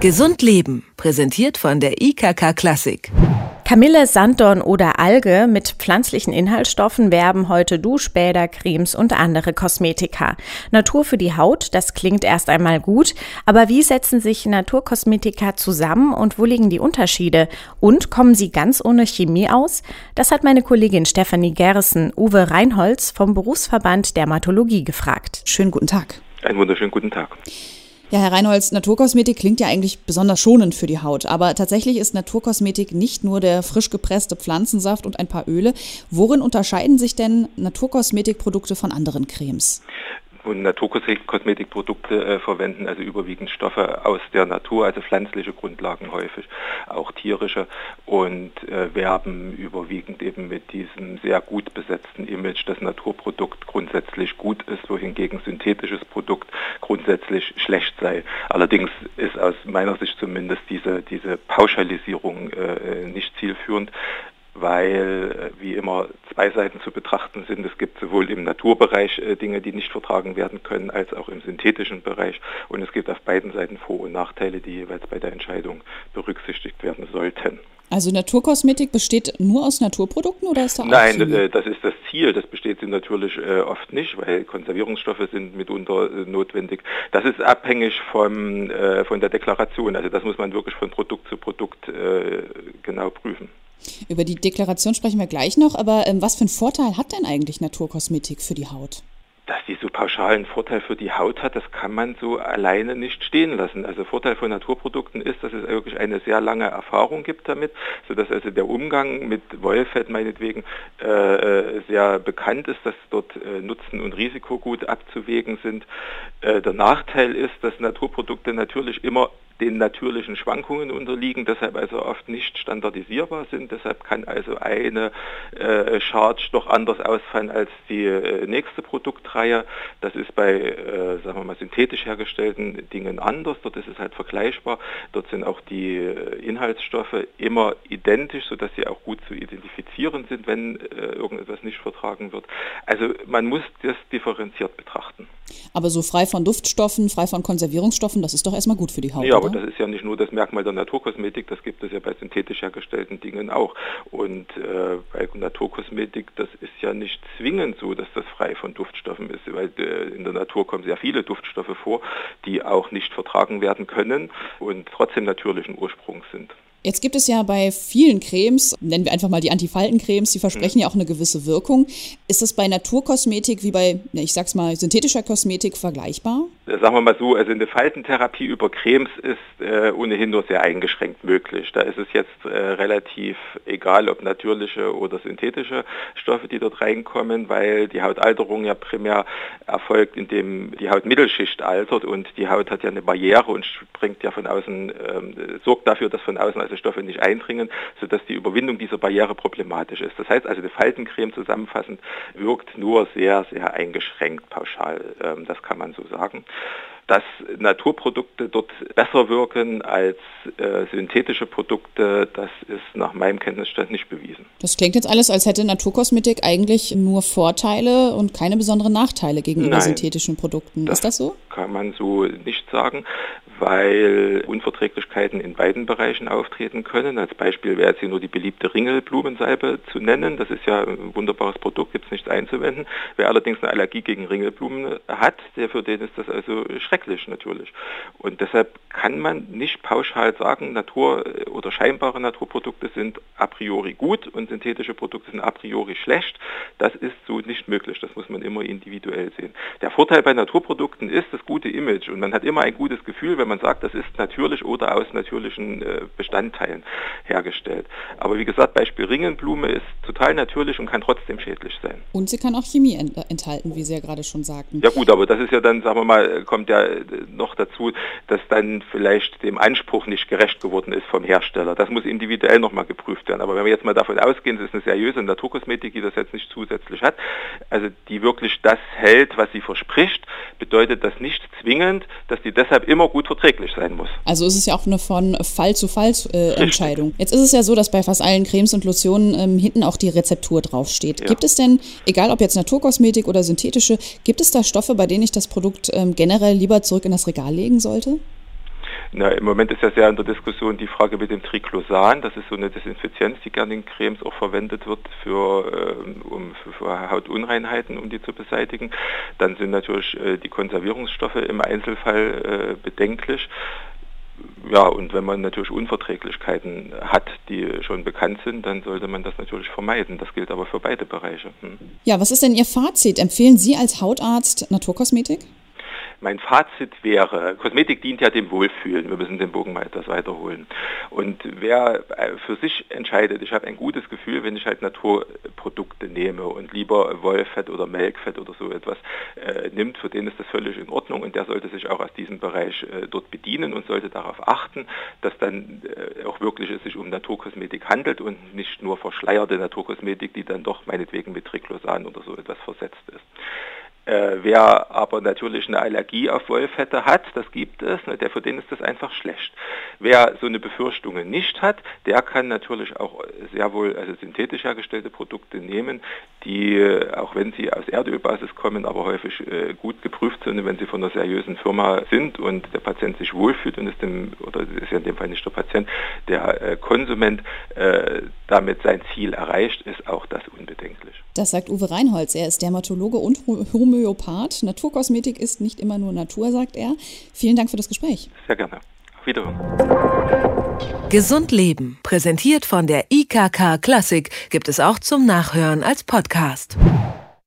Gesund Leben, präsentiert von der IKK Klassik. Kamille, Sanddorn oder Alge mit pflanzlichen Inhaltsstoffen werben heute Duschbäder, Cremes und andere Kosmetika. Natur für die Haut, das klingt erst einmal gut, aber wie setzen sich Naturkosmetika zusammen und wo liegen die Unterschiede? Und kommen sie ganz ohne Chemie aus? Das hat meine Kollegin Stefanie Gerrissen Uwe Reinholz vom Berufsverband Dermatologie gefragt. Schönen guten Tag. Einen wunderschönen guten Tag. Ja, Herr Reinholz, Naturkosmetik klingt ja eigentlich besonders schonend für die Haut, aber tatsächlich ist Naturkosmetik nicht nur der frisch gepresste Pflanzensaft und ein paar Öle. Worin unterscheiden sich denn Naturkosmetikprodukte von anderen Cremes? Und Naturkosmetikprodukte äh, verwenden, also überwiegend Stoffe aus der Natur, also pflanzliche Grundlagen häufig, auch tierische und äh, werben überwiegend eben mit diesem sehr gut besetzten Image, dass Naturprodukt grundsätzlich gut ist, wohingegen synthetisches Produkt grundsätzlich schlecht sei. Allerdings ist aus meiner Sicht zumindest diese, diese Pauschalisierung äh, nicht zielführend weil äh, wie immer zwei Seiten zu betrachten sind. Es gibt sowohl im Naturbereich äh, Dinge, die nicht vertragen werden können, als auch im synthetischen Bereich. Und es gibt auf beiden Seiten Vor- und Nachteile, die jeweils bei der Entscheidung berücksichtigt werden sollten. Also Naturkosmetik besteht nur aus Naturprodukten oder ist da auch Nein, Chemie? Äh, das ist das Ziel. Das besteht sie natürlich oft nicht, weil Konservierungsstoffe sind mitunter notwendig. Das ist abhängig vom, von der Deklaration. Also das muss man wirklich von Produkt zu Produkt genau prüfen. Über die Deklaration sprechen wir gleich noch, aber ähm, was für einen Vorteil hat denn eigentlich Naturkosmetik für die Haut? dass die so pauschalen Vorteil für die Haut hat, das kann man so alleine nicht stehen lassen. Also Vorteil von Naturprodukten ist, dass es wirklich eine sehr lange Erfahrung gibt damit, sodass also der Umgang mit Wollfett meinetwegen äh, äh, sehr bekannt ist, dass dort äh, Nutzen und Risiko gut abzuwägen sind. Äh, der Nachteil ist, dass Naturprodukte natürlich immer den natürlichen Schwankungen unterliegen, deshalb also oft nicht standardisierbar sind. Deshalb kann also eine äh, Charge doch anders ausfallen als die äh, nächste Produktreihe. Das ist bei, äh, sagen wir mal, synthetisch hergestellten Dingen anders. Dort ist es halt vergleichbar. Dort sind auch die äh, Inhaltsstoffe immer identisch, sodass sie auch gut zu identifizieren sind, wenn äh, irgendetwas nicht vertragen wird. Also man muss das differenziert betrachten. Aber so frei von Duftstoffen, frei von Konservierungsstoffen, das ist doch erstmal gut für die Haut. Ja, oder? aber das ist ja nicht nur das Merkmal der Naturkosmetik, das gibt es ja bei synthetisch hergestellten Dingen auch. Und äh, bei Naturkosmetik, das ist ja nicht zwingend so, dass das frei von Duftstoffen ist, weil äh, in der Natur kommen sehr viele Duftstoffe vor, die auch nicht vertragen werden können und trotzdem natürlichen Ursprungs sind. Jetzt gibt es ja bei vielen Cremes, nennen wir einfach mal die Antifaltencremes, die versprechen mhm. ja auch eine gewisse Wirkung. Ist das bei Naturkosmetik wie bei, ich sag's mal, synthetischer Kosmetik vergleichbar? Sagen wir mal so, also eine Faltentherapie über Cremes ist äh, ohnehin nur sehr eingeschränkt möglich. Da ist es jetzt äh, relativ egal, ob natürliche oder synthetische Stoffe, die dort reinkommen, weil die Hautalterung ja primär erfolgt, indem die Hautmittelschicht altert und die Haut hat ja eine Barriere und springt ja von außen, ähm, sorgt dafür, dass von außen also Stoffe nicht eindringen, sodass die Überwindung dieser Barriere problematisch ist. Das heißt also, eine Faltencreme zusammenfassend wirkt nur sehr, sehr eingeschränkt pauschal. Ähm, das kann man so sagen dass Naturprodukte dort besser wirken als äh, synthetische Produkte, das ist nach meinem Kenntnisstand nicht bewiesen. Das klingt jetzt alles, als hätte Naturkosmetik eigentlich nur Vorteile und keine besonderen Nachteile gegenüber Nein, synthetischen Produkten. Ist das so? Kann man so nicht sagen, weil Unverträglichkeiten in beiden Bereichen auftreten können. Als Beispiel wäre jetzt hier nur die beliebte Ringelblumensalbe zu nennen. Das ist ja ein wunderbares Produkt, gibt es nichts einzuwenden. Wer allerdings eine Allergie gegen Ringelblumen hat, der für den ist das also schrecklich natürlich. Und deshalb kann man nicht pauschal sagen, Natur oder scheinbare Naturprodukte sind a priori gut und synthetische Produkte sind a priori schlecht. Das ist so nicht möglich. Das muss man immer individuell sehen. Der Vorteil bei Naturprodukten ist das gute Image und man hat immer ein gutes Gefühl, wenn man sagt, das ist natürlich oder aus natürlichen äh, Bestandteilen hergestellt. Aber wie gesagt, Beispiel Ringenblume ist total natürlich und kann trotzdem schädlich sein. Und sie kann auch Chemie enthalten, wie Sie ja gerade schon sagten. Ja gut, aber das ist ja dann, sagen wir mal, kommt ja noch dazu, dass dann vielleicht dem Anspruch nicht gerecht geworden ist vom Hersteller. Das muss individuell nochmal geprüft werden. Aber wenn wir jetzt mal davon ausgehen, es ist eine seriöse Naturkosmetik, die das jetzt nicht zusätzlich hat, also die wirklich das hält, was sie verspricht, bedeutet das nicht zwingend, dass die deshalb immer gut verträglich sein muss. Also ist es ja auch eine von Fall zu Fall äh, Entscheidung. Jetzt ist es ja so, dass bei fast allen Cremes und Lotionen ähm, hinten auch die Rezeptur draufsteht. Ja. Gibt es denn, egal ob jetzt Naturkosmetik oder synthetische, gibt es da Stoffe, bei denen ich das Produkt ähm, generell lieber zurück in das Regal legen sollte? Na, Im Moment ist ja sehr in der Diskussion die Frage mit dem Triclosan. Das ist so eine Desinfizienz, die gerne in Cremes auch verwendet wird für, ähm, um, für, Hautunreinheiten, um die zu beseitigen. Dann sind natürlich äh, die Konservierungsstoffe im Einzelfall äh, bedenklich. Ja, und wenn man natürlich Unverträglichkeiten hat, die schon bekannt sind, dann sollte man das natürlich vermeiden. Das gilt aber für beide Bereiche. Hm. Ja, was ist denn Ihr Fazit? Empfehlen Sie als Hautarzt Naturkosmetik? Mein Fazit wäre, Kosmetik dient ja dem Wohlfühlen. Wir müssen den Bogen mal etwas weiterholen. Und wer äh, für sich entscheidet, ich habe ein gutes Gefühl, wenn ich halt Naturprodukte nehme und lieber Wollfett oder Melkfett oder so etwas äh, nimmt, für den ist das völlig in Ordnung und der sollte sich auch aus diesem Bereich äh, dort bedienen und sollte darauf achten, dass dann äh, auch wirklich es sich um Naturkosmetik handelt und nicht nur verschleierte Naturkosmetik, die dann doch meinetwegen mit Triclosan oder so etwas versetzt ist. Äh, wer aber natürlich eine Allergie auf Wollfette hat, das gibt es, ne, der, für den ist das einfach schlecht. Wer so eine Befürchtungen nicht hat, der kann natürlich auch sehr wohl also synthetisch hergestellte Produkte nehmen, die, äh, auch wenn sie aus Erdölbasis kommen, aber häufig äh, gut geprüft sind, wenn sie von einer seriösen Firma sind und der Patient sich wohlfühlt und ist dem, oder ist ja in dem Fall nicht der Patient, der äh, Konsument äh, damit sein Ziel erreicht, ist auch das unbedenklich. Das sagt Uwe Reinholz. Er ist Dermatologe und Homöopath. Naturkosmetik ist nicht immer nur Natur, sagt er. Vielen Dank für das Gespräch. Sehr gerne. Auf Wiederhören. Gesund Leben, präsentiert von der IKK Klassik, gibt es auch zum Nachhören als Podcast.